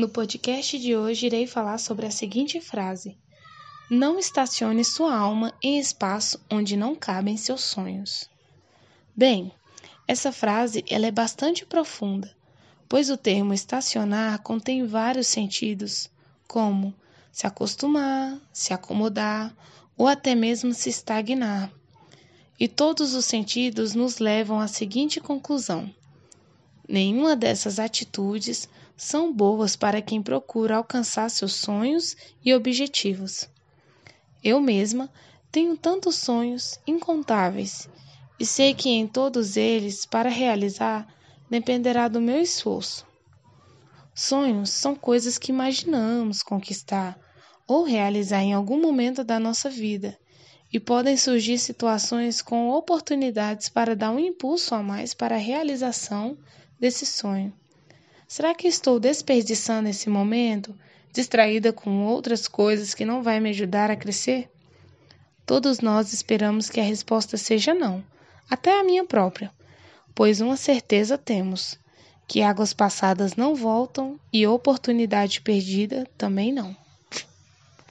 No podcast de hoje irei falar sobre a seguinte frase: Não estacione sua alma em espaço onde não cabem seus sonhos. Bem, essa frase ela é bastante profunda, pois o termo estacionar contém vários sentidos, como se acostumar, se acomodar ou até mesmo se estagnar. E todos os sentidos nos levam à seguinte conclusão: nenhuma dessas atitudes são boas para quem procura alcançar seus sonhos e objetivos. Eu mesma tenho tantos sonhos incontáveis e sei que em todos eles, para realizar, dependerá do meu esforço. Sonhos são coisas que imaginamos conquistar ou realizar em algum momento da nossa vida e podem surgir situações com oportunidades para dar um impulso a mais para a realização desse sonho. Será que estou desperdiçando esse momento, distraída com outras coisas que não vai me ajudar a crescer? Todos nós esperamos que a resposta seja não, até a minha própria, pois uma certeza temos, que águas passadas não voltam e oportunidade perdida também não.